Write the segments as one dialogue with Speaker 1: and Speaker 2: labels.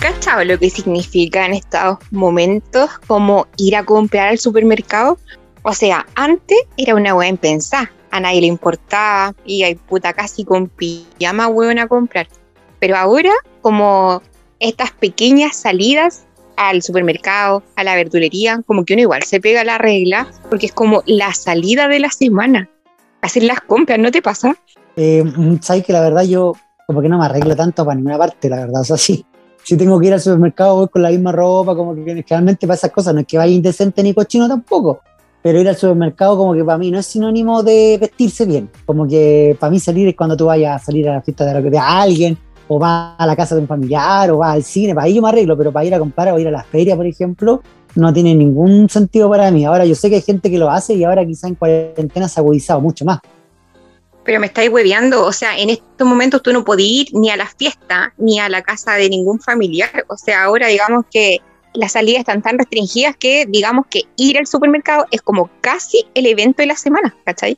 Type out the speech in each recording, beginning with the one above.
Speaker 1: ¿Hay cachado lo que significa en estos momentos como ir a comprar al supermercado? O sea, antes era una weá impensada, a nadie le importaba, y hay puta casi con pijama weón a comprar. Pero ahora, como estas pequeñas salidas al supermercado, a la verdulería, como que uno igual se pega la regla, porque es como la salida de la semana. Hacer las compras, ¿no te pasa?
Speaker 2: Eh, Sabes que la verdad yo como que no me arreglo tanto para ninguna parte, la verdad. O sea, sí, si tengo que ir al supermercado voy con la misma ropa, como que generalmente para esas cosas no es que vaya indecente ni cochino tampoco. Pero ir al supermercado como que para mí no es sinónimo de vestirse bien. Como que para mí salir es cuando tú vayas a salir a la fiesta de, de alguien, o vas a la casa de un familiar, o vas al cine, para ahí yo me arreglo, pero para ir a comprar o ir a la feria, por ejemplo, no tiene ningún sentido para mí. Ahora yo sé que hay gente que lo hace y ahora quizá en cuarentena se ha agudizado mucho más.
Speaker 1: Pero me estáis hueveando, o sea, en estos momentos tú no podías ir ni a la fiesta ni a la casa de ningún familiar. O sea, ahora digamos que las salidas están tan restringidas que digamos que ir al supermercado es como casi el evento de la semana, ¿cachai?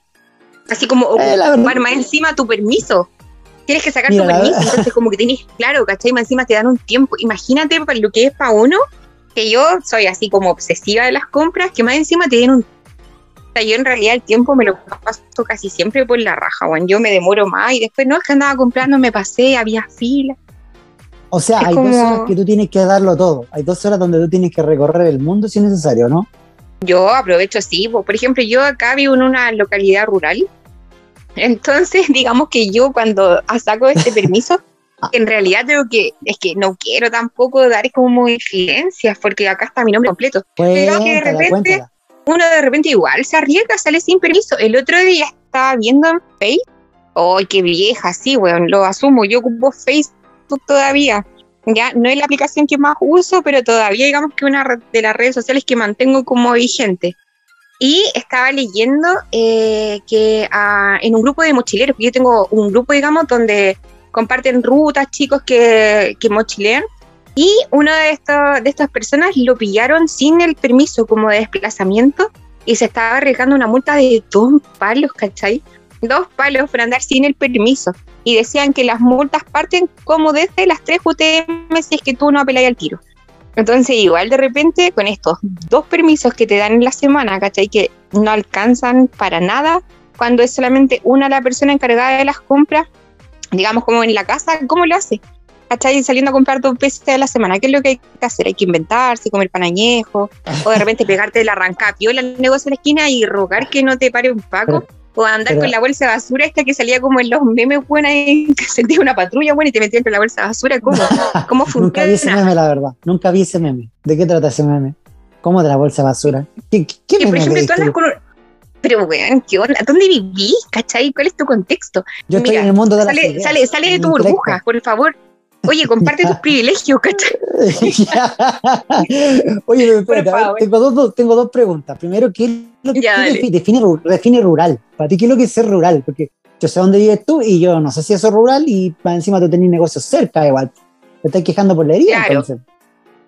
Speaker 1: Así como eh, ocupar más encima tu permiso. Tienes que sacar tu permiso, entonces como que tienes, claro, ¿cachai? Más encima te dan un tiempo. Imagínate para lo que es para uno, que yo soy así como obsesiva de las compras, que más encima te den un yo en realidad el tiempo me lo paso casi siempre por la raja, bueno, yo me demoro más y después no es que andaba comprando, me pasé, había fila.
Speaker 2: O sea, hay dos horas que tú tienes que darlo todo, hay dos horas donde tú tienes que recorrer el mundo si es necesario, ¿no?
Speaker 1: Yo aprovecho, sí, por ejemplo, yo acá vivo en una localidad rural, entonces digamos que yo cuando saco este permiso, en realidad creo que es que no quiero tampoco dar como influencias porque acá está mi nombre completo. pero que de repente uno de repente igual se arriesga, sale sin permiso. El otro día estaba viendo en Facebook, ¡ay, qué vieja! Sí, weón, lo asumo, yo ocupo Facebook todavía. Ya no es la aplicación que más uso, pero todavía digamos que una de las redes sociales que mantengo como vigente. Y estaba leyendo eh, que ah, en un grupo de mochileros, yo tengo un grupo, digamos, donde comparten rutas, chicos que, que mochilean, y una de, de estas personas lo pillaron sin el permiso como de desplazamiento y se estaba arriesgando una multa de dos palos, ¿cachai? Dos palos por andar sin el permiso. Y decían que las multas parten como desde las 3 UTM si es que tú no apelas al tiro. Entonces, igual de repente, con estos dos permisos que te dan en la semana, ¿cachai? Que no alcanzan para nada, cuando es solamente una la persona encargada de las compras, digamos como en la casa, ¿cómo lo hace? ¿Cachai? Saliendo a comprar dos veces a la semana, ¿qué es lo que hay que hacer? Hay que inventarse, comer panañejo, o de repente pegarte la arranca piola al negocio de la esquina y rogar que no te pare un paco. o andar con la bolsa de basura esta que salía como en los memes, buena y que sentía una patrulla, buena y te metías en la bolsa de basura. ¿Cómo, cómo funciona?
Speaker 2: Nunca vi ese meme, la verdad. Nunca vi ese meme. ¿De qué trata ese meme? ¿Cómo de la bolsa de basura? ¿Qué, qué,
Speaker 1: por ejemplo, andas con pero weón, ¿qué onda? ¿Dónde vivís? ¿Cachai? ¿Cuál es tu contexto?
Speaker 2: Yo estoy en el mundo de
Speaker 1: sale, la sale, sale de tu burbuja, por favor. Oye, comparte tus privilegios, ¿cachai?
Speaker 2: Oye, espérate, tengo, dos, tengo dos preguntas. Primero, ¿qué es lo que define, define, rural? Para ti, ¿qué es lo que es ser rural? Porque yo sé dónde vives tú y yo no sé si eso es rural y encima tú tenés negocios cerca igual. Te estás quejando por la herida, entonces.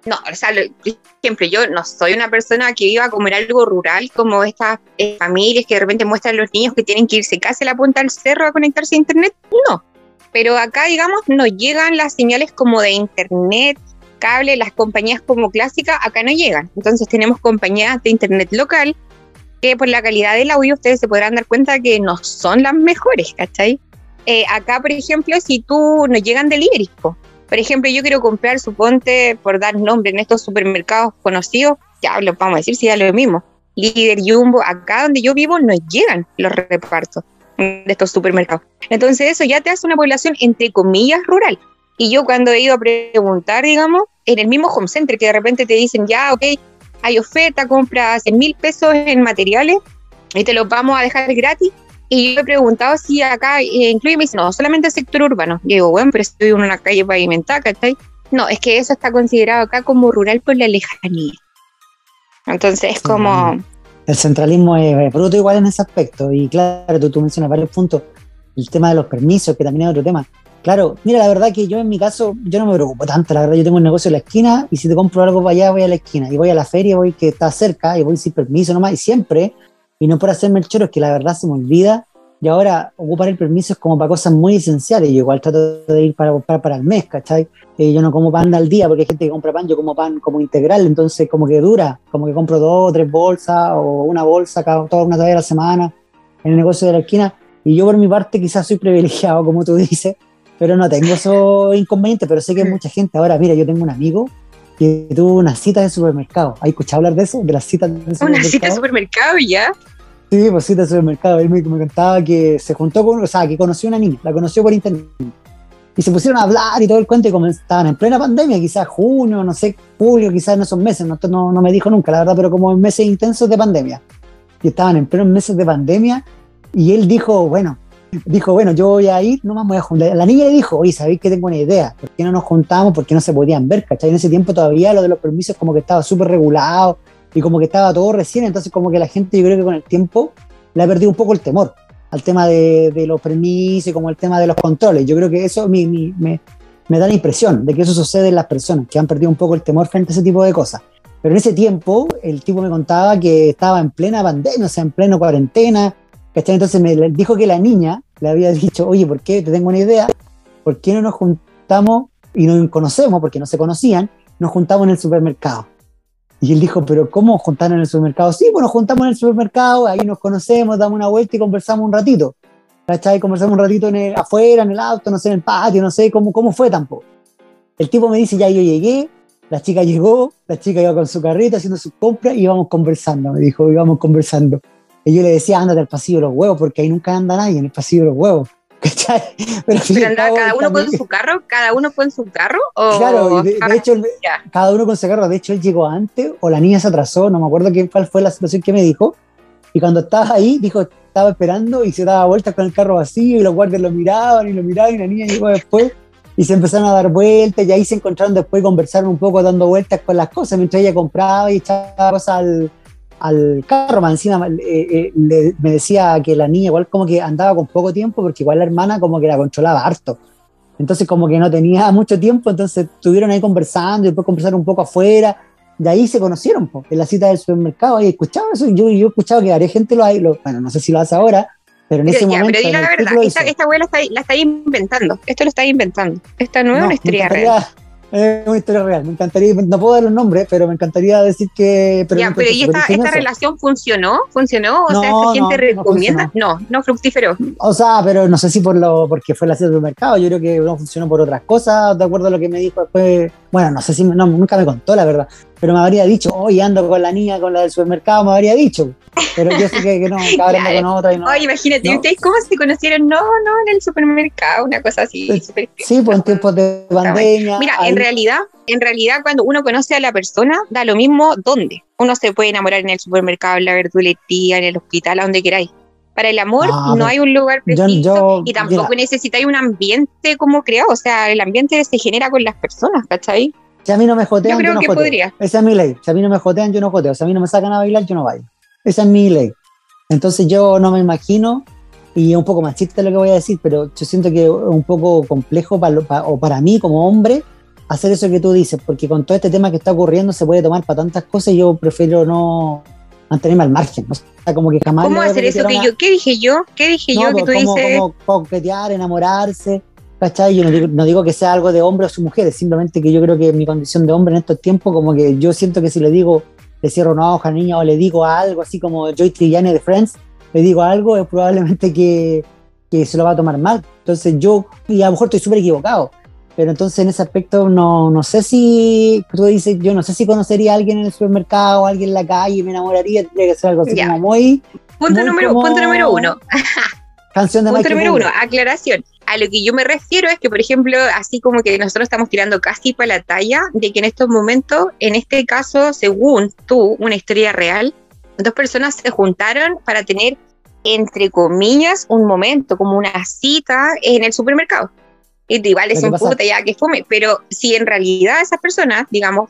Speaker 1: No, o sea, por ejemplo, yo no soy una persona que iba a comer algo rural como estas eh, familias que de repente muestran a los niños que tienen que irse casi a la punta del cerro a conectarse a internet. No, pero acá, digamos, nos llegan las señales como de internet, cable, las compañías como clásicas, acá no llegan. Entonces tenemos compañías de internet local que por la calidad del audio ustedes se podrán dar cuenta que no son las mejores, ¿cachai? Eh, acá, por ejemplo, si tú nos llegan delivery, por ejemplo, yo quiero comprar, suponte, por dar nombre en estos supermercados conocidos, ya lo vamos a decir si ya lo mismo, líder, jumbo, acá donde yo vivo no llegan los repartos de estos supermercados. Entonces eso ya te hace una población entre comillas rural. Y yo cuando he ido a preguntar, digamos, en el mismo home center que de repente te dicen, ya, ok, hay oferta, compras 100 mil pesos en materiales y te los vamos a dejar gratis. Y yo he preguntado si acá eh, incluye, me dicen, no, solamente el sector urbano. Y digo, bueno, pero estoy en una calle pavimentada, ¿cachai? No, es que eso está considerado acá como rural por la lejanía. Entonces es como,
Speaker 2: el centralismo es bruto igual en ese aspecto. Y claro, tú, tú mencionas varios puntos. El tema de los permisos, que también es otro tema. Claro, mira, la verdad que yo en mi caso, yo no me preocupo tanto, la verdad, yo tengo un negocio en la esquina y si te compro algo para allá, voy a la esquina y voy a la feria, voy que está cerca y voy sin permiso nomás y siempre, y no por hacerme el choro, es que la verdad se me olvida y ahora ocupar el permiso es como para cosas muy esenciales. Yo igual trato de ir para comprar para el mes, ¿cachai? Eh, yo no como pan al día porque hay gente que compra pan, yo como pan como integral, entonces como que dura, como que compro dos o tres bolsas o una bolsa cada, toda una vez a la semana en el negocio de la esquina. Y yo por mi parte quizás soy privilegiado, como tú dices, pero no tengo esos inconvenientes, pero sé que hay mucha gente. Ahora, mira, yo tengo un amigo que tuvo una cita de supermercado. ¿Has escuchado hablar de eso? De las citas de
Speaker 1: supermercado. Una cita de supermercado ya.
Speaker 2: Sí, pues cita de supermercado. Él me, contaba que se juntó con, o sea, que conoció una niña, la conoció por internet. Y se pusieron a hablar y todo el cuento y estaban en plena pandemia, quizás junio, no sé, julio, quizás en esos meses, no, no, no me dijo nunca, la verdad, pero como en meses intensos de pandemia. Y estaban en plenos meses de pandemia y él dijo, bueno, dijo, bueno, yo voy a ir, no más voy a juntar. La niña le dijo, oye, ¿sabéis que tengo una idea? ¿Por qué no nos juntamos? ¿Por qué no se podían ver? ¿Cachai? En ese tiempo todavía lo de los permisos como que estaba súper regulado y como que estaba todo recién, entonces como que la gente yo creo que con el tiempo le ha perdido un poco el temor al tema de, los permisos y como el tema de los controles. Yo creo que eso me, me, me da la impresión de que eso sucede en las personas, que han perdido un poco el temor frente a ese tipo de cosas. Pero en ese tiempo el tipo me contaba que estaba en plena pandemia, o sea, en pleno cuarentena, entonces me dijo que la niña le había dicho, oye, ¿por qué? Te tengo una idea, ¿por qué no nos juntamos y nos conocemos, porque no se conocían, nos juntamos en el supermercado? Y él dijo, pero ¿cómo juntar en el supermercado? Sí, nos juntamos en el supermercado, ahí nos conocemos, damos una vuelta y conversamos un ratito. ¿Cachai? Conversamos un ratito en afuera, en el auto, no sé, en el patio, no sé cómo, cómo fue tampoco. El tipo me dice, ya yo llegué, la chica llegó, la chica iba con su carrito haciendo sus compras y íbamos conversando, me dijo, íbamos conversando. Y yo le decía, ándate al pasillo de los huevos, porque ahí nunca anda nadie en el pasillo de los huevos.
Speaker 1: ¿Cachai? Pero, andaba cada uno con su carro, cada uno con su carro. ¿o?
Speaker 2: Claro, de, hecho, cada uno con su carro. De hecho, él llegó antes o la niña se atrasó, no me acuerdo qué, cuál fue la situación que me dijo. Y cuando estaba ahí, dijo, estaba esperando y se daba vueltas con el carro vacío y los guardias lo miraban y lo miraban y la niña llegó después y se empezaron a dar vueltas y ahí se encontraron después y conversaron un poco dando vueltas con las cosas mientras ella compraba y echaba cosas al, al carro, más encima eh, eh, me decía que la niña igual como que andaba con poco tiempo porque igual la hermana como que la controlaba harto. Entonces como que no tenía mucho tiempo, entonces estuvieron ahí conversando y después conversaron un poco afuera. De ahí se conocieron en la cita del supermercado y escuchaba eso. Yo, yo he escuchado que varias gente lo ha, lo, bueno, no sé si lo hace ahora, pero en ese momento.
Speaker 1: Pero la verdad, esta, esta abuela la está, inventando. Esto lo está inventando. Esta no es historia real.
Speaker 2: Es una historia real. Me encantaría, no puedo dar los nombres, pero me encantaría decir que.
Speaker 1: Pero ya, pero ¿y esta, esta relación funcionó? ¿Funcionó? O sea, ¿esta gente recomienda? No, no, fructífero.
Speaker 2: O sea, pero no sé si por lo porque fue la sede del mercado. Yo creo que no funcionó por otras cosas, de acuerdo a lo que me dijo después. Bueno, no sé si. No, nunca me contó, la verdad pero me habría dicho, hoy ando con la niña, con la del supermercado, me habría dicho. Pero yo sé que, no, cada vez con otra. Y no,
Speaker 1: Oye, imagínate, ¿ustedes cómo se conocieron? No, no, en el supermercado, una cosa así.
Speaker 2: sí, pues en tiempos de pandemia.
Speaker 1: Mira, en realidad, en realidad, cuando uno conoce a la persona, da lo mismo dónde. Uno se puede enamorar en el supermercado, en la verdulería, en el hospital, a donde queráis. Para el amor ah, no hay un lugar preciso y tampoco necesitáis un ambiente como creado. O sea, el ambiente se genera con las personas, ¿cachai?
Speaker 2: Si a mí no me jotean, yo, no joteo. Esa es mi ley. Si a mí no me jotean, yo no joteo. Si a mí no me sacan a bailar, yo no bailo. Esa es mi ley. Entonces yo no me imagino, y es un poco machista lo que voy a decir, pero yo siento que es un poco complejo para, o para mí como hombre hacer eso que tú dices, porque con todo este tema que está ocurriendo se puede tomar para tantas cosas y yo prefiero no mantenerme al margen. O sea, como que jamás
Speaker 1: ¿Cómo hacer eso que yo? ¿Qué dije yo? ¿Qué dije yo que pues, tú dices? Como
Speaker 2: coquetear, enamorarse ¿cachai? Yo no digo, que sea algo de hombre o su mujer, simplemente que yo creo que mi condición de hombre en estos tiempos, como que yo siento que si le digo, le cierro una hoja niña o le digo algo, así como Joy Trillane de Friends, le digo algo, es probablemente que, que se lo va a tomar mal. Entonces yo, y a lo mejor estoy súper equivocado, pero entonces en ese aspecto no, no sé si, tú dices, yo no sé si conocería a alguien en el supermercado, a alguien en la calle, me enamoraría, tendría que ser algo así como muy...
Speaker 1: Punto, número, punto número uno.
Speaker 2: Canción de
Speaker 1: Punto número uno, aclaración. A lo que yo me refiero es que, por ejemplo, así como que nosotros estamos tirando casi para la talla de que en estos momentos, en este caso, según tú, una historia real, dos personas se juntaron para tener, entre comillas, un momento, como una cita en el supermercado. Y igual es un puta ya que fume, pero si en realidad esas personas, digamos,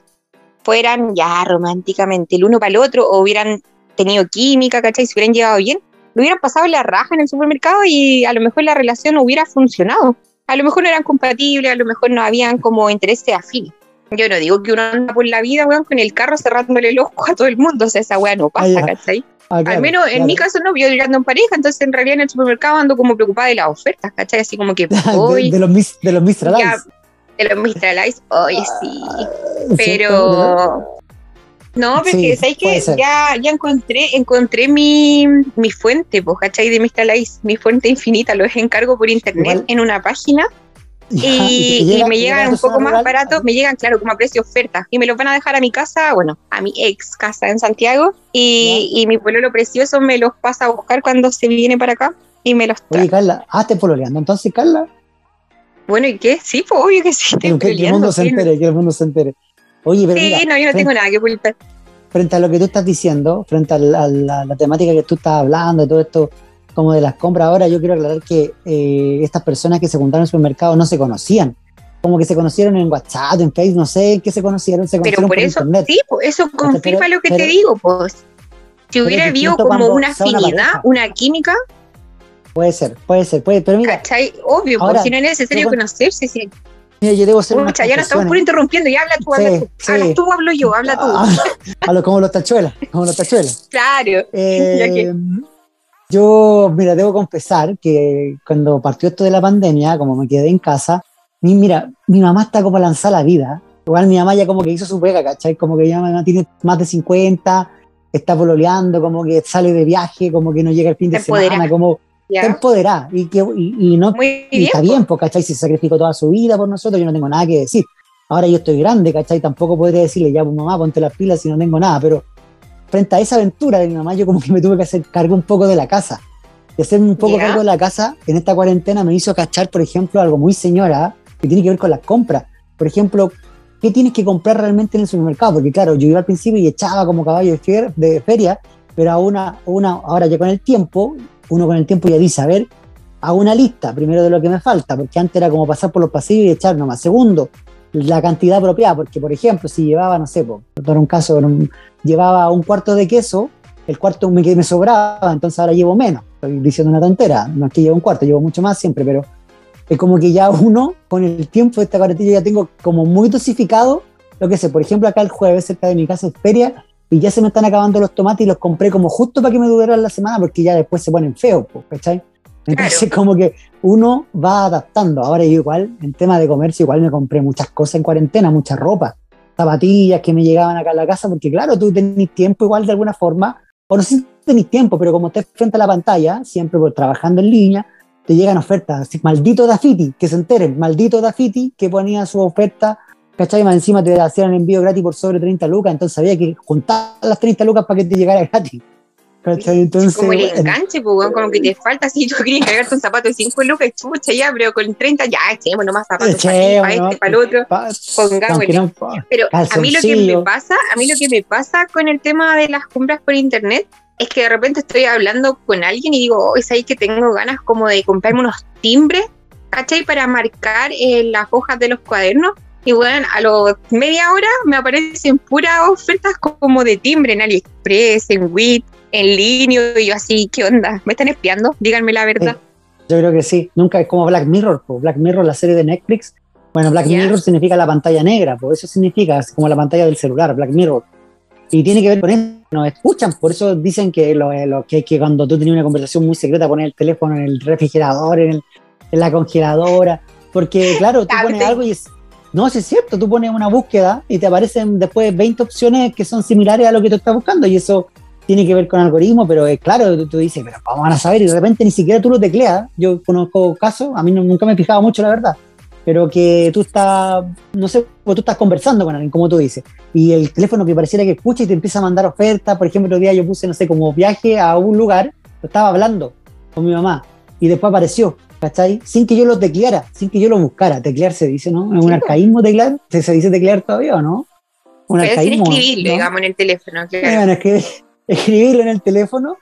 Speaker 1: fueran ya románticamente el uno para el otro o hubieran tenido química, ¿cachai? Se hubieran llevado bien, lo hubieran pasado la raja en el supermercado y a lo mejor la relación no hubiera funcionado. A lo mejor no eran compatibles, a lo mejor no habían como intereses afines. Yo no digo que uno anda por la vida, weón, con el carro cerrándole el ojo a todo el mundo, o sea, esa weá no pasa, ¿cachai?
Speaker 2: Ah, claro,
Speaker 1: Al menos en
Speaker 2: claro.
Speaker 1: mi caso no, yo ando en pareja, entonces en realidad en el supermercado ando como preocupada de las ofertas, ¿cachai? Así como que
Speaker 2: de,
Speaker 1: hoy,
Speaker 2: de los mis, de los Mistral
Speaker 1: ya,
Speaker 2: Ice.
Speaker 1: de los Mr. Oye sí,
Speaker 2: ¿cierto?
Speaker 1: pero... No, pero
Speaker 2: Sí,
Speaker 1: que ya, ya encontré, encontré mi, mi fuente, pues, ¿cachai? De Mr. Ice, mi fuente infinita, lo encargo por internet
Speaker 2: Igual.
Speaker 1: en una página
Speaker 2: Ya,
Speaker 1: y,
Speaker 2: te
Speaker 1: y
Speaker 2: llega-
Speaker 1: me llegan un poco más
Speaker 2: rural,
Speaker 1: baratos, me llegan, claro, como a precio oferta. Y me los van a dejar a mi casa, bueno, a mi ex casa en Santiago. Y, y mi pueblo precioso me los pasa a buscar cuando se viene para acá y me los trae.
Speaker 2: Oye, Carla, ah, te pololeando. Entonces, Carla,
Speaker 1: Bueno, ¿y qué? Sí, pues obvio que sí.
Speaker 2: que, el mundo se entere, que el mundo se entere. Oye, pero
Speaker 1: Sí,
Speaker 2: mira,
Speaker 1: no, yo no tengo nada que ocultar.
Speaker 2: frente a lo que tú estás diciendo, frente a la, a la- la temática que tú estás hablando, todo esto como de las compras, ahora yo quiero aclarar que eh, estas personas que se juntaron en el supermercado no se conocían. Como que se conocieron en WhatsApp, en Facebook, no sé en qué se conocieron, se
Speaker 1: Pero
Speaker 2: conocieron
Speaker 1: por
Speaker 2: por
Speaker 1: eso,
Speaker 2: internet.
Speaker 1: sí, eso confirma
Speaker 2: pero-
Speaker 1: lo que
Speaker 2: pero-
Speaker 1: te digo, pues. Si hubiera habido como una afinidad, una química,
Speaker 2: Puede ser, puede ser, puede, pero mira,
Speaker 1: ¿cachai? Obvio, pues si no es necesario
Speaker 2: yo
Speaker 1: conocerse. Si,
Speaker 2: mira, yo debo hacer
Speaker 1: Pucha, ya no estamos por
Speaker 2: confesiones.
Speaker 1: interrumpiendo, ya habla tú,
Speaker 2: Sí,
Speaker 1: habla tú.
Speaker 2: sí.
Speaker 1: Hablas tú, hablo yo, habla tú.
Speaker 2: Ah, a lo, como los tachuelas, como los tachuelas.
Speaker 1: Claro.
Speaker 2: Eh, Yo, mira, debo confesar que cuando partió esto de la pandemia, como me quedé en casa, mi, mira, mi mamá está como lanzada a la vida. Igual mi mamá ya como que hizo su pega, ¿cachai? Como que ya mi mamá tiene más de 50, está pololeando, como que sale de viaje, como que no llega el fin de semana, como está empoderada. Y, que, y, y no,
Speaker 1: Muy
Speaker 2: y
Speaker 1: bien.
Speaker 2: está bien, pues, ¿cachai? Si se sacrificó toda su vida por nosotros, yo no tengo nada que decir. Ahora yo estoy grande, ¿cachai? Tampoco podría decirle, ya, pues mamá, ponte las pilas si no tengo nada, pero frente a esa aventura de mi mamá, yo como que me tuve que hacer cargo un poco de la casa. De hacerme un poco
Speaker 1: Ya.
Speaker 2: cargo de la casa en esta cuarentena me hizo cachar, por ejemplo, algo muy señora que tiene que ver con las compras. Por ejemplo, ¿qué tienes que comprar realmente en el supermercado? Porque claro, yo iba al principio y echaba como caballo de feria, pero a una, una, ahora ya con el tiempo, uno con el tiempo ya dice, a ver, hago una lista primero de lo que me falta, porque antes era como pasar por los pasillos y echar nomás. Segundo, la cantidad apropiada, porque por ejemplo, si llevaba, no sé, por dar un caso, llevaba un cuarto de queso, el cuarto me, me sobraba, entonces ahora llevo menos. Estoy diciendo una tontera, no es que llevo un cuarto, llevo mucho más siempre, pero es como que ya uno, con el tiempo de esta cuarentena, ya tengo como muy dosificado lo que sé. Por ejemplo, acá el jueves, cerca de mi casa, es feria, y ya se me están acabando los tomates y los compré como justo para que me duraran la semana, porque ya después se ponen feos, ¿cachai? Entonces, como que uno va adaptando. Ahora, yo igual, en tema de comercio, igual me compré muchas cosas en cuarentena, mucha ropa, zapatillas que me llegaban acá a la casa, porque claro, tú tenés tiempo igual de alguna forma, o no sé si tenés tiempo, pero como estés frente a la pantalla, siempre por trabajando en línea, te llegan ofertas. Maldito Dafiti, que se enteren, maldito Dafiti que ponía su oferta, ¿cachai? Más encima te hacían envío gratis por sobre 30 lucas, entonces había que juntar las 30 lucas para que te llegara gratis. ¿cachai? Entonces,
Speaker 1: como el
Speaker 2: bueno,
Speaker 1: enganche, pues, weón, como que te falta, si tú querías cargarte un zapato de 5 lucas, chucha, ya, pero con 30 ya, echemos nomás zapatos
Speaker 2: echemos,
Speaker 1: para este, para el otro,
Speaker 2: pa- no-
Speaker 1: Pero a mí lo que me pasa, a mí lo que me pasa con el tema de las compras por internet es que de repente estoy hablando con alguien y digo, es ahí que tengo ganas como de comprarme unos timbres, ¿cachai? Para marcar eh, las hojas de los cuadernos. Y bueno, a los media hora me aparecen puras ofertas como de timbre en AliExpress, en WIT, en línea, y yo así, ¿qué onda? ¿Me están espiando? Díganme la verdad.
Speaker 2: Yo creo que sí. Nunca es como Black Mirror. po. Black Mirror, la serie de Netflix. Bueno, Black
Speaker 1: Ya.
Speaker 2: Mirror significa la pantalla negra, pues eso significa es como la pantalla del celular, Black Mirror. Y tiene que ver con eso, nos escuchan, por eso dicen que lo, lo que, que cuando tú tenías una conversación muy secreta, poner el teléfono en el refrigerador, en, el- en la congeladora, porque claro, tú
Speaker 1: Ah,
Speaker 2: pones algo y es... No, sí es cierto, tú pones una búsqueda y te aparecen después 20 opciones que son similares a lo que tú estás buscando y eso tiene que ver con algoritmos, pero es claro, tú, tú dices, pero ¿cómo van a saber? Y de repente ni siquiera tú lo tecleas. Yo conozco casos, a mí no- nunca me he fijado mucho, la verdad, pero que tú estás, no sé, tú estás conversando con alguien, como tú dices, y el teléfono que pareciera que escucha y te empieza a mandar ofertas. Por ejemplo, otro día yo puse, no sé, como viaje a un lugar, estaba hablando con mi mamá y después apareció, ¿cachai? Sin que yo lo tecleara, sin que yo lo buscara. Teclear se dice, ¿no? ¿Es un arcaísmo teclear? ¿Se, se dice teclear todavía o no? Un
Speaker 1: Pero
Speaker 2: arcaísmo.
Speaker 1: escribirlo,
Speaker 2: ¿no?
Speaker 1: digamos, en el teléfono,
Speaker 2: Eh,
Speaker 1: claro.
Speaker 2: bueno, escribir- escribirlo en el teléfono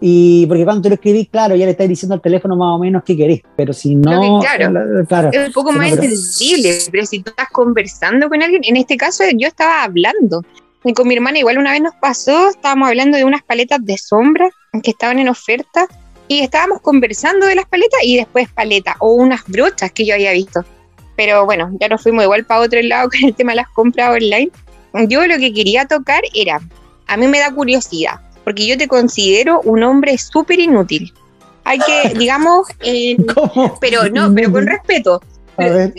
Speaker 2: y porque cuando tú lo escribís, claro, ya le estás diciendo al teléfono más o menos qué querés, pero si no,
Speaker 1: que- claro.
Speaker 2: la- claro,
Speaker 1: es un poco más
Speaker 2: no, pero-
Speaker 1: entendible, pero si tú estás conversando con alguien, en este caso yo estaba hablando. Y con mi hermana igual una vez nos pasó, estábamos hablando de unas paletas de sombra que estaban en oferta y estábamos conversando de las paletas y después paletas o unas brochas que yo había visto. Pero bueno, ya nos fuimos igual para otro lado con el tema de las compras online. Yo lo que quería tocar era, a mí me da curiosidad, porque yo te considero un hombre súper inútil. Hay que, digamos, eh, pero no, pero con respeto.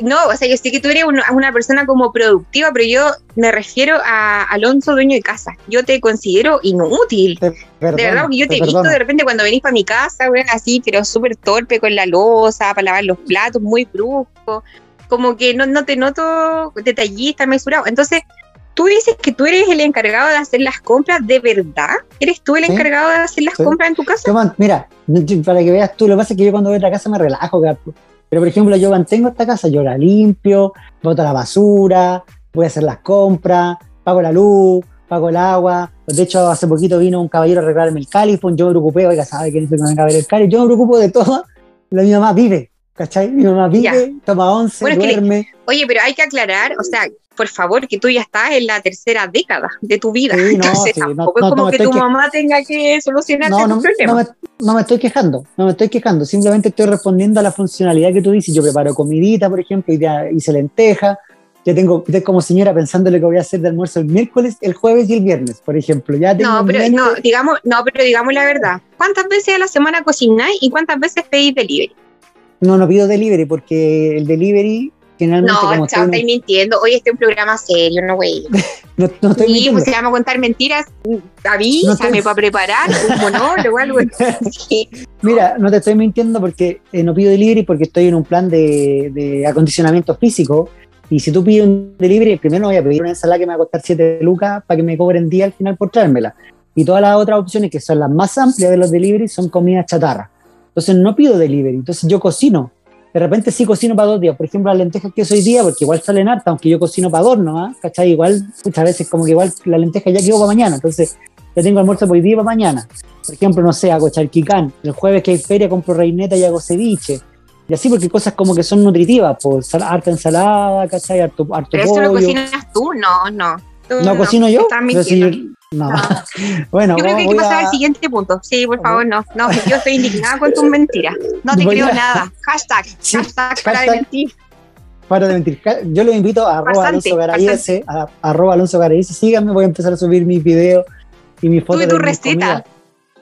Speaker 1: No, o sea, yo sé que tú eres una, persona como productiva, pero yo me refiero a Alonso, dueño de casa. Yo te considero inútil. de verdad, porque yo te, he visto de repente cuando venís para mi casa, güey, así, pero súper torpe con la losa, para lavar los platos, muy brusco. Como que no, no te noto detallista, mesurado. Entonces, tú dices que tú eres el encargado de hacer las compras, ¿de verdad? ¿Eres tú el encargado de hacer las compras en tu casa?
Speaker 2: mira, para que veas tú, lo que pasa es que yo cuando voy a la casa me relajo, pero por ejemplo, yo mantengo esta casa, yo la limpio, boto la basura, voy a hacer las compras, pago la luz, pago el agua. De hecho, hace poquito vino un caballero a arreglarme el califón, yo me preocupé, oiga, ¿sabe quién es el que me venga a ver el califón? Yo me preocupo de todo, la mi mamá vive, ¿cachai? Mi mamá vive, toma once, duerme.
Speaker 1: oye, pero hay que aclarar, o sea, por favor, que tú ya estás en la tercera década de tu vida. Entonces tampoco es como que tu mamá tenga que solucionar no,
Speaker 2: no, No me, estoy quejando, no me estoy quejando, simplemente estoy respondiendo a la funcionalidad que tú dices. Yo preparo comidita, por ejemplo, y ya hice lenteja. Ya tengo, como señora pensando lo que voy a hacer de almuerzo el miércoles, el jueves y el viernes, por ejemplo. Ya
Speaker 1: no, pero, no, digamos, no, pero digamos la verdad. ¿Cuántas veces a la semana cocináis y cuántas veces pedís delivery?
Speaker 2: No, no pido delivery porque el delivery
Speaker 1: no, chao, estoy mintiendo. Hoy este es un programa serio, no, güey.
Speaker 2: no, no estoy sí,
Speaker 1: pues si vamos a contar mentiras, avísame no para preparar un monólogo algo.
Speaker 2: Mira, no te estoy mintiendo porque eh, no pido delivery porque estoy en un plan de, de, acondicionamiento físico. Y si tú pides un delivery, primero voy a pedir una ensalada que me va a costar 7 lucas para que me cobren día al final por traérmela. Y todas las otras opciones que son las más amplias de los delivery son comida chatarra. Entonces no pido delivery, entonces yo cocino de repente sí cocino para dos días. Por ejemplo, las lentejas que soy día, porque igual salen harta, aunque yo cocino para dos ¿no? ¿cachai? Igual, muchas veces como que igual la lenteja ya quedó para mañana. Entonces, ya tengo almuerzo para hoy día para mañana. Por ejemplo, no sé, hago charquicán. El jueves que hay feria compro reineta y hago ceviche. Y así porque cosas como que son nutritivas, pues harta ensalada, ¿cachai? Harto, harto
Speaker 1: Pero eso lo cocinas tú, no, no.
Speaker 2: no, cocino yo.
Speaker 1: No. bueno, yo creo que hay que pasar al siguiente punto. Sí, por favor, no. No, yo estoy indignada con tus mentiras. No te creo nada. Hashtag, hashtag, para de mentir.
Speaker 2: Para de mentir. Yo los invito a arroba Alonso Garayese, a, arroba Alonso Garayese. Síganme, voy a empezar a subir mis videos y mis fotos.
Speaker 1: Tuve tu receta.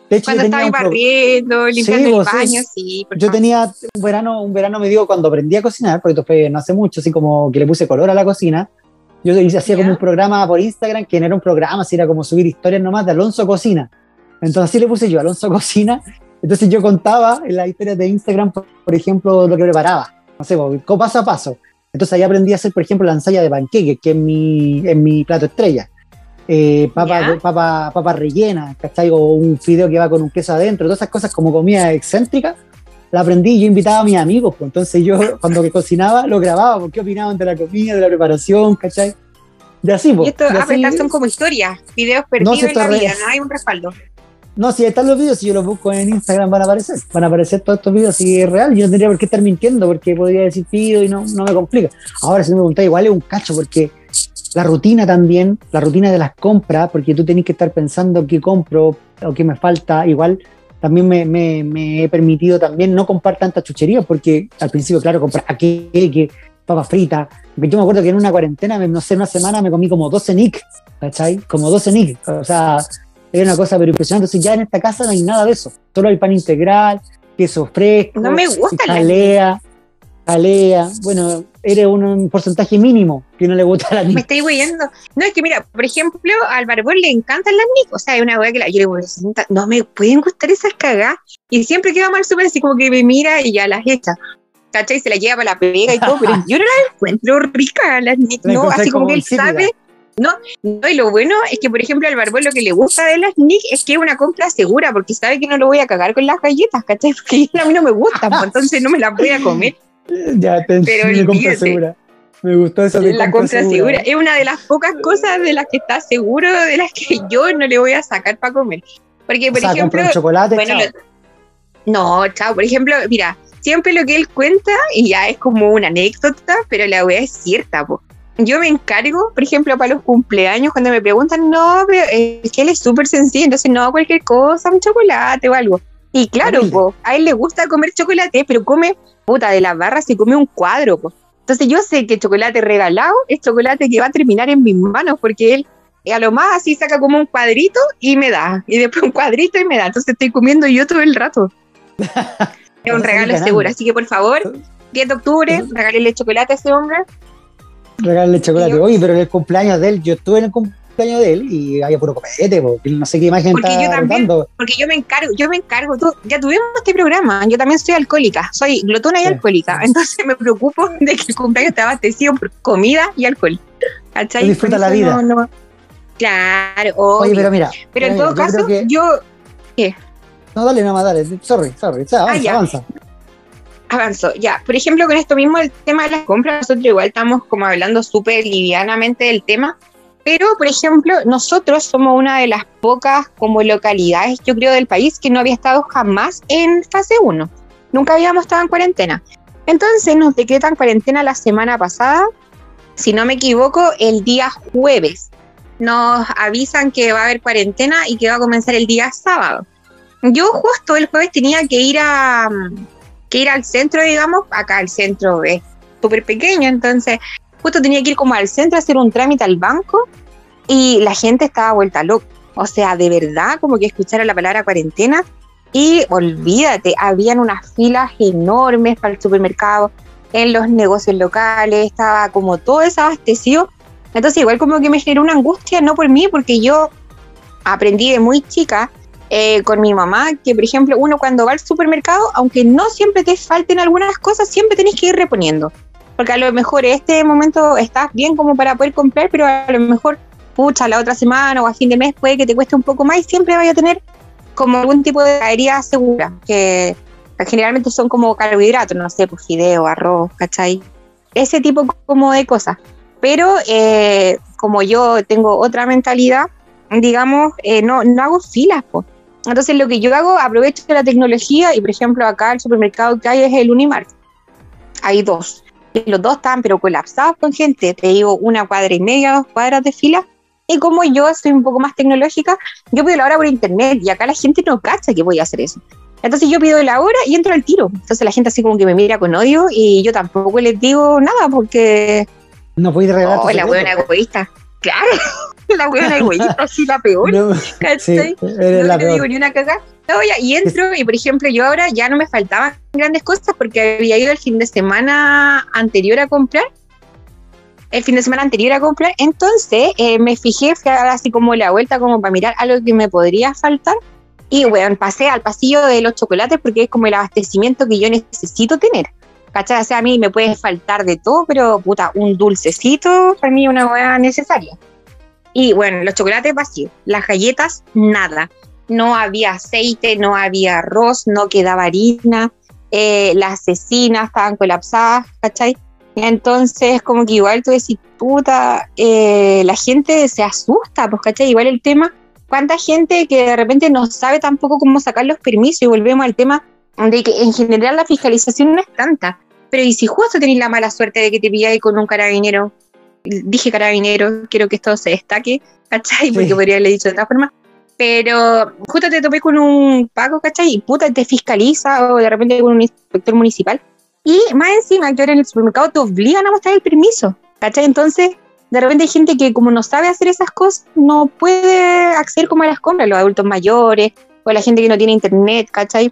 Speaker 1: De hecho, cuando estaba barriendo, limpiando el baño, sí.
Speaker 2: yo tenía un verano, un verano me dio cuando aprendí a cocinar, porque esto fue no hace mucho, así como que le puse color a la cocina yo hacía como un programa por Instagram, que no era un programa, si era como subir historias nomás de Alonso Cocina. Entonces así le puse yo, Alonso Cocina. Entonces yo contaba en las historias de Instagram, por, ejemplo, lo que preparaba. No sé, paso a paso. Entonces ahí aprendí a hacer, por ejemplo, la ensaya de panqueques, que es mi, en mi plato estrella. Eh, papa, papa, papa rellena, ¿cachai? O un fideo que va con un queso adentro, todas esas cosas como comida excéntrica la aprendí, yo invitaba a mis amigos, pues, entonces yo cuando que cocinaba lo grababa, porque opinaban de la comida, de la preparación, ¿cachai?
Speaker 1: De así, pues. Y esto, ah, son como historias, videos perdidos en la vida, no hay un respaldo.
Speaker 2: No, si están los videos, si yo los busco en Instagram van a aparecer, van a aparecer todos estos videos, si es real, yo no tendría por qué estar mintiendo, porque podría decir pido y no, no me complica. Ahora, si me preguntáis, igual es un cacho, porque la rutina también, la rutina de las compras, porque tú tenés que estar pensando qué compro o qué me falta, igual también me, he permitido también no comprar tanta chuchería, porque al principio, claro, comprar que papas fritas. Yo me acuerdo que en una cuarentena, no sé, una semana me comí como 12 nick, ¿cachai? Como 12 nick. O sea, era una cosa pero impresionante. Entonces ya en esta casa no hay nada de eso. Solo hay pan integral, queso fresco,
Speaker 1: no me gusta
Speaker 2: jalea, jalea. Bueno, eres un porcentaje mínimo que no le gusta la
Speaker 1: nick. Me estoy huyendo. No, es que mira, por ejemplo, al barbón le encantan las nick. O sea, hay una weá que la, yo le digo, no me pueden gustar esas cagas. Y siempre queda mal súper así como que me mira y ya las echa. ¿Cachai? Se la lleva para la pega y todo, pero yo no la encuentro rica, las nick. No, así como, que él sabe. No, no, y lo bueno es que, por ejemplo, al barbón lo que le gusta de las Nick es que es una compra segura, porque sabe que no lo voy a cagar con las galletas, ¿cachai? Porque a mí no me gustan, pues, entonces no me las voy a comer.
Speaker 2: Ya, te Pero compra segura. Me gustó eso de
Speaker 1: La compra segura. Es una de las pocas cosas de las que está seguro, de las que yo no le voy a sacar para comer. Porque, por ejemplo.
Speaker 2: chocolate,
Speaker 1: no, chao. Por ejemplo, mira, siempre lo que él cuenta, y ya es como una anécdota, pero la wea es cierta, po. Yo me encargo, por ejemplo, para los cumpleaños, cuando me preguntan, no, pero es que él es súper sencillo, entonces no, cualquier cosa, un chocolate o algo. Y claro, po, a él le gusta comer chocolate, pero come puta, de las barras se come un cuadro. Entonces yo sé que chocolate regalado es chocolate que va a terminar en mis manos porque él y a lo más así saca como un cuadrito y me da, y después un cuadrito y me da. Entonces estoy comiendo yo todo el rato. es un regalo seguro, así que por favor, 10 de octubre, regálele chocolate a ese hombre.
Speaker 2: Regálele chocolate. Oye, pero en el cumpleaños de él, yo estuve en el cumpleaños de él y había puro copete, porque no sé qué imagen
Speaker 1: porque yo también, Porque yo me encargo, yo me encargo, tú, ya tuvimos este programa, yo también soy alcohólica, soy glotona y alcohólica, entonces me preocupo de que el cumpleaños esté abastecido por comida y alcohol.
Speaker 2: ¿Cachai? Disfruta la vida.
Speaker 1: Claro,
Speaker 2: Oye, pero mira.
Speaker 1: Pero en todo caso, yo. ¿Qué?
Speaker 2: No, dale, nada más, dale. Sorry, sorry. O sea, avanza, ah, avanza.
Speaker 1: Avanzo, ya. Por ejemplo, con esto mismo, el tema de las compras, nosotros igual estamos como hablando súper livianamente del tema. Pero, por ejemplo, nosotros somos una de las pocas como localidades, yo creo, del país que no había estado jamás en fase 1. Nunca habíamos estado en cuarentena. Entonces nos decretan cuarentena la semana pasada, si no me equivoco, el día jueves nos avisan que va a haber cuarentena y que va a comenzar el día sábado. Yo justo el jueves tenía que ir a que ir al centro, digamos, acá el centro es súper pequeño, entonces justo tenía que ir como al centro a hacer un trámite al banco y la gente estaba vuelta loca. O sea, de verdad, como que escuchara la palabra cuarentena y olvídate, habían unas filas enormes para el supermercado, en los negocios locales, estaba como todo desabastecido entonces igual como que me generó una angustia, no por mí, porque yo aprendí de muy chica eh, con mi mamá que, por ejemplo, uno cuando va al supermercado, aunque no siempre te falten algunas cosas, siempre tenés que ir reponiendo. Porque a lo mejor este momento estás bien como para poder comprar, pero a lo mejor, pucha, la otra semana o a fin de mes puede que te cueste un poco más y siempre vaya a tener como algún tipo de caería segura, que generalmente son como carbohidratos, no sé, pues fideo, arroz, ¿cachai? Ese tipo como de cosas. Pero eh, como yo tengo otra mentalidad, digamos, eh, no, no hago filas. pues. Entonces lo que yo hago, aprovecho la tecnología y por ejemplo acá el supermercado que hay es el Unimart. Hay dos. Y los dos están pero colapsados con gente. Te digo, una cuadra y media, dos cuadras de fila. Y como yo soy un poco más tecnológica, yo pido la hora por internet y acá la gente no cacha que voy a hacer eso. Entonces yo pido la hora y entro al tiro. Entonces la gente así como que me mira con odio y yo tampoco les digo nada porque
Speaker 2: no puedes regalar.
Speaker 1: Oh, la buena egoísta. Claro, la buena egoísta, así la peor. No, sí, no te digo ni una cagada. Y entro, y por ejemplo, yo ahora ya no me faltaban grandes cosas porque había ido el fin de semana anterior a comprar. El fin de semana anterior a comprar. Entonces eh, me fijé, fui a dar así como la vuelta, como para mirar algo que me podría faltar. Y bueno, pasé al pasillo de los chocolates porque es como el abastecimiento que yo necesito tener. ¿cachai? O sea, a mí me puede faltar de todo, pero puta, un dulcecito para mí es una hueá necesaria. Y bueno, los chocolates vacíos, las galletas, nada. No había aceite, no había arroz, no quedaba harina, eh, las cecinas estaban colapsadas, ¿cachai? Entonces, como que igual tú decís, puta, eh, la gente se asusta, pues, ¿cachai? Igual el tema, cuánta gente que de repente no sabe tampoco cómo sacar los permisos y volvemos al tema de que en general la fiscalización no es tanta. Pero ¿y si justo tenéis la mala suerte de que te pilláis con un carabinero? Dije carabinero, quiero que esto se destaque, ¿cachai? Porque podría haberle dicho de otra forma. Pero justo te topé con un pago, ¿cachai? Y puta, te fiscaliza o de repente con un inspector municipal. Y más encima, que ahora en el supermercado te obligan a mostrar el permiso, ¿cachai? Entonces, de repente hay gente que como no sabe hacer esas cosas, no puede acceder como a las compras, los adultos mayores o la gente que no tiene internet, ¿cachai?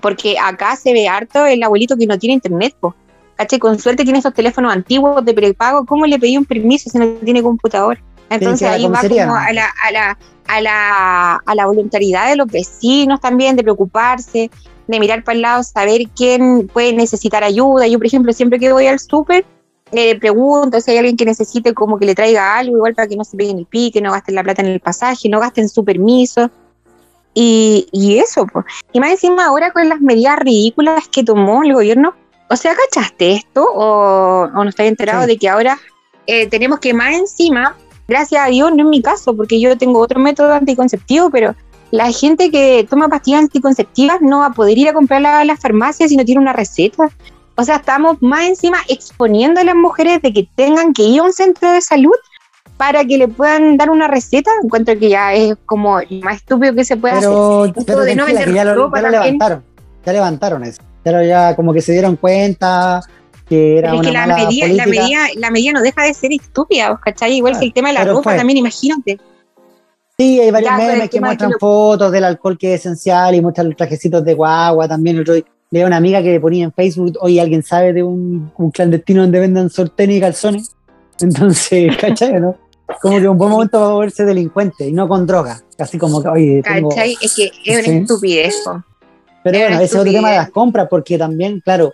Speaker 1: Porque acá se ve harto el abuelito que no tiene internet, po. ¿Cachai? Con suerte tiene esos teléfonos antiguos de prepago. ¿Cómo le pedí un permiso si no tiene computador? Entonces ahí va como a la, a, la, a, la, a la voluntariedad de los vecinos también, de preocuparse, de mirar para el lado, saber quién puede necesitar ayuda. Yo, por ejemplo, siempre que voy al súper, le pregunto si hay alguien que necesite como que le traiga algo, igual para que no se peguen el pique, no gasten la plata en el pasaje, no gasten su permiso. Y, y eso, pues. Y más encima ahora con las medidas ridículas que tomó el gobierno, o sea, ¿cachaste esto? ¿O, o no estáis enterado de que ahora eh, tenemos que más encima, gracias a Dios, no en mi caso, porque yo tengo otro método anticonceptivo, pero la gente que toma pastillas anticonceptivas no va a poder ir a comprarla a las farmacias si no tiene una receta. O sea, estamos más encima exponiendo a las mujeres de que tengan que ir a un centro de salud para que le puedan dar una receta, encuentro que ya es como más estúpido que se puede hacer.
Speaker 2: Pero de no vender ya lo, levantaron, ya levantaron eso. Ya, ya como que se dieron cuenta que era una
Speaker 1: es que la
Speaker 2: mala
Speaker 1: medida, la, medida, la medida no deja de ser estúpida, ¿cachai? Igual que el tema de la
Speaker 2: Pero
Speaker 1: ropa
Speaker 2: fue.
Speaker 1: también, imagínate.
Speaker 2: Sí, hay varios
Speaker 1: Ya,
Speaker 2: memes que muestran
Speaker 1: que lo-
Speaker 2: fotos del alcohol que es esencial y muestran los trajecitos de guagua también. Otro leía una amiga que ponía en Facebook, oye, ¿alguien sabe de un, un clandestino donde vendan sortenes y calzones? Entonces, ¿cachai? ¿no? Como que un buen momento para volverse delincuente y no con droga. Así como que, oye, tengo...
Speaker 1: ¿Cachai? Es que es una
Speaker 2: Sí.
Speaker 1: estupidez. po.
Speaker 2: Pero bueno, ese es otro tema de las compras, porque también, claro,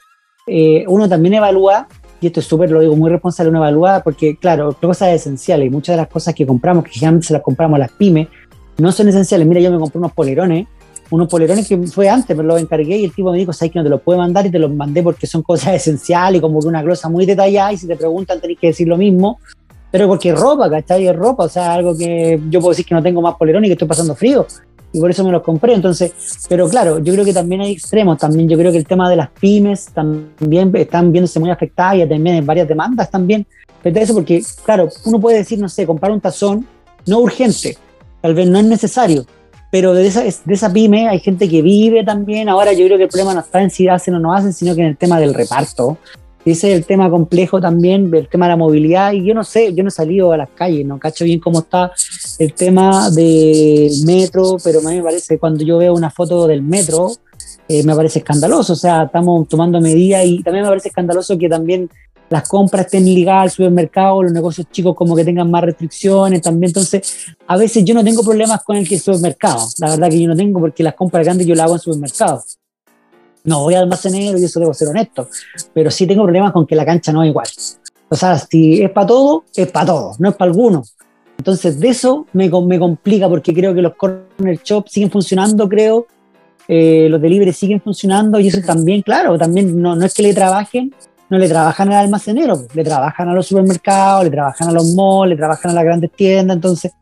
Speaker 2: eh, uno también evalúa, y esto es súper, lo digo, muy responsable, uno evalúa, porque, claro, cosas esenciales, y muchas de las cosas que compramos, que generalmente se las compramos a las pymes, no son esenciales. Mira, yo me compré unos polerones, unos polerones que fue antes, pero los encargué y el tipo me dijo, sabes que no te los puedo mandar y te los mandé porque son cosas esenciales y como que una glosa muy detallada y si te preguntan tenés que decir lo mismo, pero porque ropa, ¿cachai? Es ropa, o sea, algo que yo puedo decir que no tengo más polerones y que estoy pasando frío y por eso me los compré. Entonces, pero claro, yo creo que también hay extremos. También yo creo que el tema de las pymes también están viéndose muy afectadas y también hay varias demandas también. A eso, porque, claro, uno puede decir, no sé, comprar un tazón no urgente, tal vez no es necesario, pero de esa, de esa pyme hay gente que vive también. Ahora yo creo que el problema no está en si hacen o no hacen, sino que en el tema del reparto. Ese es el tema complejo también, el tema de la movilidad. Y yo no sé, yo no he salido a las calles, no cacho bien cómo está el tema del metro, pero a mí me parece, cuando yo veo una foto del metro, eh, me parece escandaloso. O sea, estamos tomando medidas y también me parece escandaloso que también las compras estén ligadas al supermercado, los negocios chicos como que tengan más restricciones también. Entonces, a veces yo no tengo problemas con el que el supermercado. La verdad que yo no tengo porque las compras grandes yo las hago en supermercado. No voy al almacenero y eso debo ser honesto, pero sí tengo problemas con que la cancha no es igual. O sea, si es para todo, es para todo, no es para alguno. Entonces, de eso me, me complica porque creo que los corner shops siguen funcionando, creo. Eh, los delivery siguen funcionando y eso también, claro, también no, no es que le trabajen, no le trabajan al almacenero, le trabajan a los supermercados, le trabajan a los malls, le trabajan a las grandes tiendas. Entonces,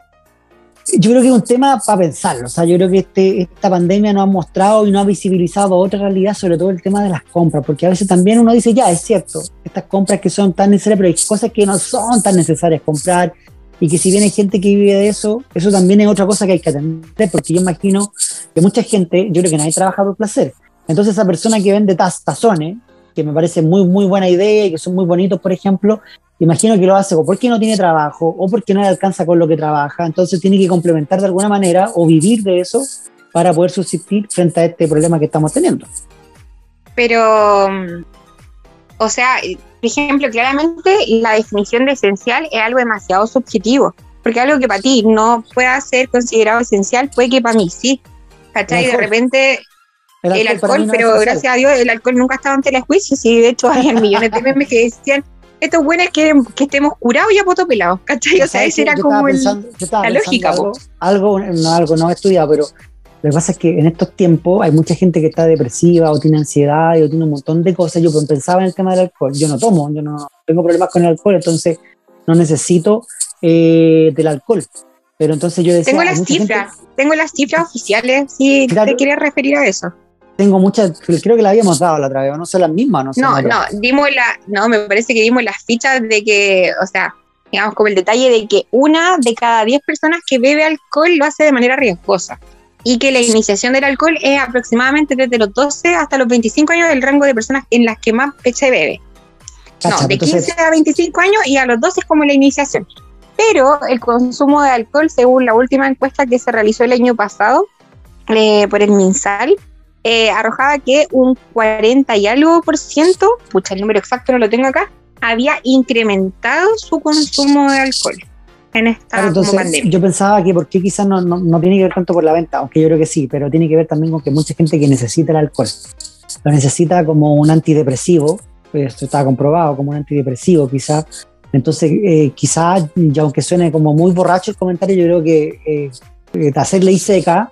Speaker 2: yo creo que es un tema para pensarlo. O sea, yo creo que este, esta pandemia nos ha mostrado y nos ha visibilizado otra realidad, sobre todo el tema de las compras, porque a veces también uno dice, ya, es cierto, estas compras que son tan necesarias, pero hay cosas que no son tan necesarias comprar y que si bien hay gente que vive de eso, eso también es otra cosa que hay que atender, porque yo imagino que mucha gente, yo creo que nadie trabaja por placer. Entonces esa persona que vende taz- tazones, que me parece muy, muy buena idea y que son muy bonitos, por ejemplo, imagino que lo hace o porque no tiene trabajo o porque no le alcanza con lo que trabaja, entonces tiene que complementar de alguna manera o vivir de eso para poder subsistir frente a este problema que estamos teniendo.
Speaker 1: Pero, mm, o sea, eh, por ejemplo, claramente la definición de esencial es algo demasiado subjetivo. Porque algo que para ti no pueda ser considerado esencial, puede que para mí sí. ¿Cachai?
Speaker 2: El
Speaker 1: De repente el alcohol,
Speaker 2: no
Speaker 1: pero gracias a Dios el alcohol nunca estaba ante la juicio. Sí, de hecho, había millones de memes que decían: Esto es bueno es que, estemos curados y a poto pelado. ¿Cachai? O sea,
Speaker 2: ¿Sabes
Speaker 1: ese
Speaker 2: qué?
Speaker 1: era como el.
Speaker 2: pensando-
Speaker 1: la lógica,
Speaker 2: algo, algo, no, algo no he estudiado, pero lo que pasa es que en estos tiempos hay mucha gente que está depresiva o tiene ansiedad o tiene un montón de cosas. Yo pensaba en el tema del alcohol. Yo no tomo, yo no tengo problemas con el alcohol, entonces no necesito eh, del alcohol. Pero entonces yo decía,
Speaker 1: Tengo las
Speaker 2: gente-
Speaker 1: cifras, tengo las cifras oficiales, si
Speaker 2: Claro.
Speaker 1: te quieres referir a eso.
Speaker 2: Tengo muchas, creo que la habíamos dado la otra vez, o no son las mismas, no sé.
Speaker 1: No, no, dimos la, no, me parece que dimos las fichas de que, o sea, digamos como el detalle de que una de cada diez personas que bebe alcohol lo hace de manera riesgosa y que la iniciación del alcohol es aproximadamente desde los 12 hasta los 25 años del rango de personas en las que más se bebe. No, de
Speaker 2: entonces-
Speaker 1: 15 a 25 años y a los 12 es como la iniciación. Pero el consumo de alcohol, según la última encuesta que se realizó el año pasado eh, por el MinSal, eh, arrojaba que un 40 y algo por ciento, pucha, el número exacto no lo tengo acá, había incrementado su consumo de alcohol en esta
Speaker 2: Claro, entonces
Speaker 1: pandemia.
Speaker 2: yo pensaba que por qué quizás no, no, no tiene que ver tanto por la venta, aunque yo creo que sí, pero tiene que ver también con que mucha gente que necesita el alcohol, lo necesita como un antidepresivo, pues, esto está comprobado como un antidepresivo quizás, entonces eh, quizás, y aunque suene como muy borracho el comentario, yo creo que eh, eh, hacer ley seca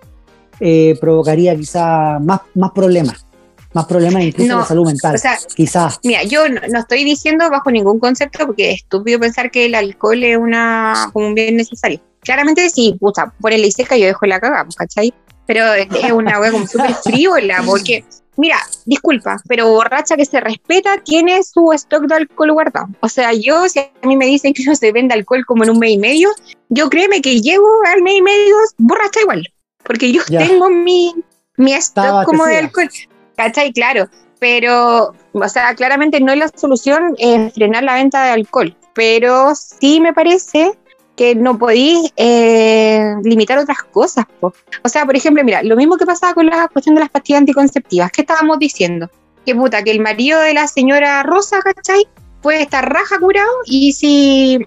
Speaker 2: eh, provocaría quizás más, más problemas, más problemas incluso
Speaker 1: No,
Speaker 2: de salud mental,
Speaker 1: O sea,
Speaker 2: quizás.
Speaker 1: Mira, yo no, no estoy diciendo bajo ningún concepto porque es estúpido pensar que el alcohol es una como un bien necesario. Claramente sí, puta, por ley seca yo dejo la cagada, pues, ¿cachai? Pero es es una wea como súper frívola porque, mira, disculpa, pero borracha que se respeta tiene su stock de alcohol guardado. O sea, yo, si a mí me dicen que no se vende alcohol como en un mes y medio, yo créeme que llego al mes y medio borracha igual. Porque yo
Speaker 2: Ya.
Speaker 1: tengo mi, mi stock como de alcohol. ¿Cachai? Claro. Pero o sea, claramente no es la solución eh, frenar la venta de alcohol, pero sí me parece que no podéis eh, limitar otras cosas. O sea, por ejemplo, mira, lo mismo que pasaba con la cuestión de las pastillas anticonceptivas. ¿Qué estábamos diciendo? Que puta, que el marido de la señora Rosa, ¿cachai? Puede estar raja curado y si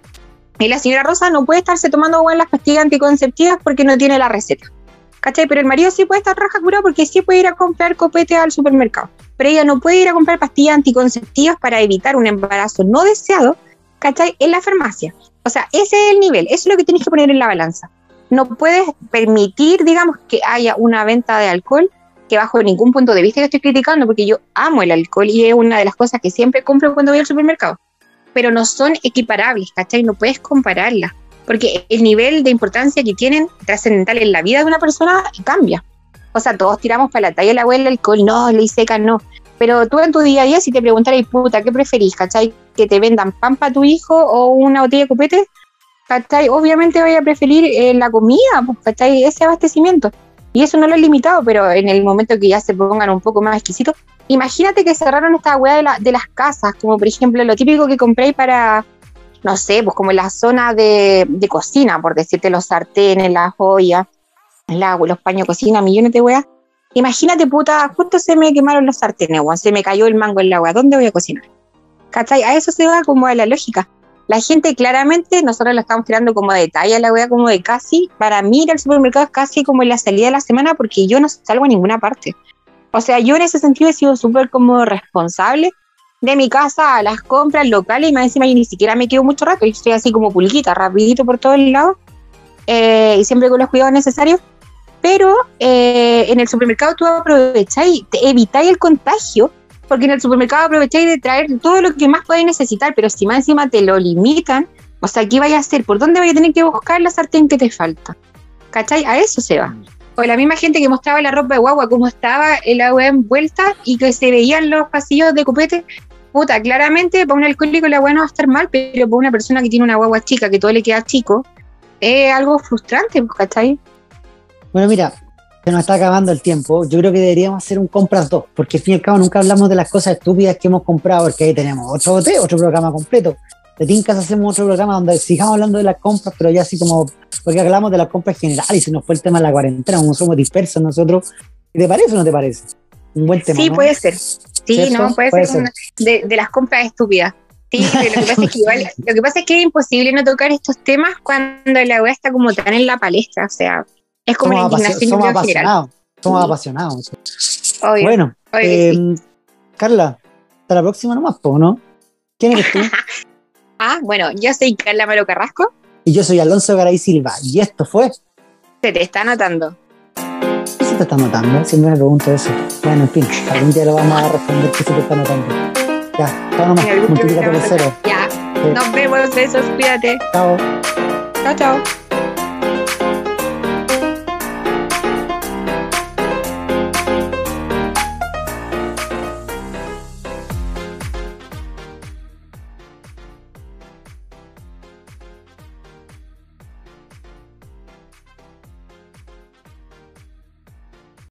Speaker 1: y la señora Rosa no puede estarse tomando buenas las pastillas anticonceptivas porque no tiene la receta. ¿Cachai? Pero el marido sí puede estar raja curado porque sí puede ir a comprar copete al supermercado. Pero ella no puede ir a comprar pastillas anticonceptivas para evitar un embarazo no deseado, ¿cachai? En la farmacia. O sea, ese es el nivel, eso es lo que tienes que poner en la balanza. No puedes permitir, digamos, que haya una venta de alcohol que bajo ningún punto de vista que estoy criticando, porque yo amo el alcohol y es una de las cosas que siempre compro cuando voy al supermercado. Pero no son equiparables, ¿cachai? No puedes compararlas, porque el nivel de importancia que tienen trascendental en la vida de una persona cambia. O sea, todos tiramos para la talla la abuela el alcohol, no, ley seca, no. Pero tú en tu día a día, si te preguntaras, puta, ¿qué preferís, cachai? ¿Que te vendan pan para tu hijo o una botella de copete? ¿cachai? Obviamente voy a preferir eh, la comida, pues, ¿cachai? Ese abastecimiento. Y eso no lo he limitado, pero en el momento que ya se pongan un poco más exquisitos, imagínate que cerraron esta hueá de, de las casas, como por ejemplo lo típico que compréis para, no sé, pues como en la zona de, de cocina, por decirte, los sartenes, las joyas, el agua, los paños de cocina, millones de weas. Imagínate, puta, justo se me quemaron los sartenes, weón, se me cayó el mango en la agua, ¿dónde voy a cocinar? ¿Cachai? A eso se va como a la lógica. La gente claramente, nosotros la estamos tirando como de detalle la wea como de casi. Para mí ir al supermercado es casi como en la salida de la semana porque yo no salgo a ninguna parte. O sea, yo en ese sentido he sido súper como responsable de mi casa a las compras locales y más encima yo ni siquiera me quedo mucho rato, yo estoy así como pulquita, rapidito por todo el lado eh, y siempre con los cuidados necesarios pero eh, en el supermercado tú aprovecháis, evitáis el contagio, porque en el supermercado aprovecháis de traer todo lo que más podéis necesitar, pero si más encima te lo limitan, o sea, ¿qué vaya a hacer? ¿Por dónde vaya a tener que buscar la sartén que te falta? ¿Cachai? A eso se va. O la misma gente que mostraba la ropa de guagua, como estaba el agua envuelta y que se veían los pasillos de copete. Puta, claramente para un alcohólico la agua no va a estar mal, pero para una persona que tiene una guagua chica, que todo le queda chico, es algo frustrante, ¿cachai?
Speaker 2: Bueno, mira, se nos está acabando el tiempo. Yo creo que deberíamos hacer un compras dos, porque al fin y al cabo nunca hablamos de las cosas estúpidas que hemos comprado, porque ahí tenemos otro otro programa completo. De Tincas hacemos otro programa donde sigamos hablando de las compras, pero ya así como, porque hablamos de las compras generales y se nos fue el tema de la cuarentena, como somos dispersos nosotros. ¿Te parece o no te parece?
Speaker 1: Un buen tema. Sí, puede ser. Sí, no, puede, ser, de, de, las compras estúpidas. Sí, lo que, pasa es que igual, lo que pasa es que es imposible no tocar estos temas cuando la web está como tan en la palestra, o sea, es como somos la indignación
Speaker 2: Somos apasionados. Somos apasionados. Bueno, eh, Carla, hasta la próxima nomás, ¿no? ¿Quién eres tú?
Speaker 1: ah, bueno, yo soy Carla Maro Carrasco.
Speaker 2: Y yo soy Alonso Garay Silva. Y esto fue.
Speaker 1: Se te está notando.
Speaker 2: ¿Qué se te está notando? Siempre me pregunto eso. Bueno, en fin, algún día lo vamos a responder qué se te está notando. Ya, chao nomás. Multiplícate por cero.
Speaker 1: Ya. Nos vemos, besos, cuídate.
Speaker 2: Chao.
Speaker 1: Chao, chao.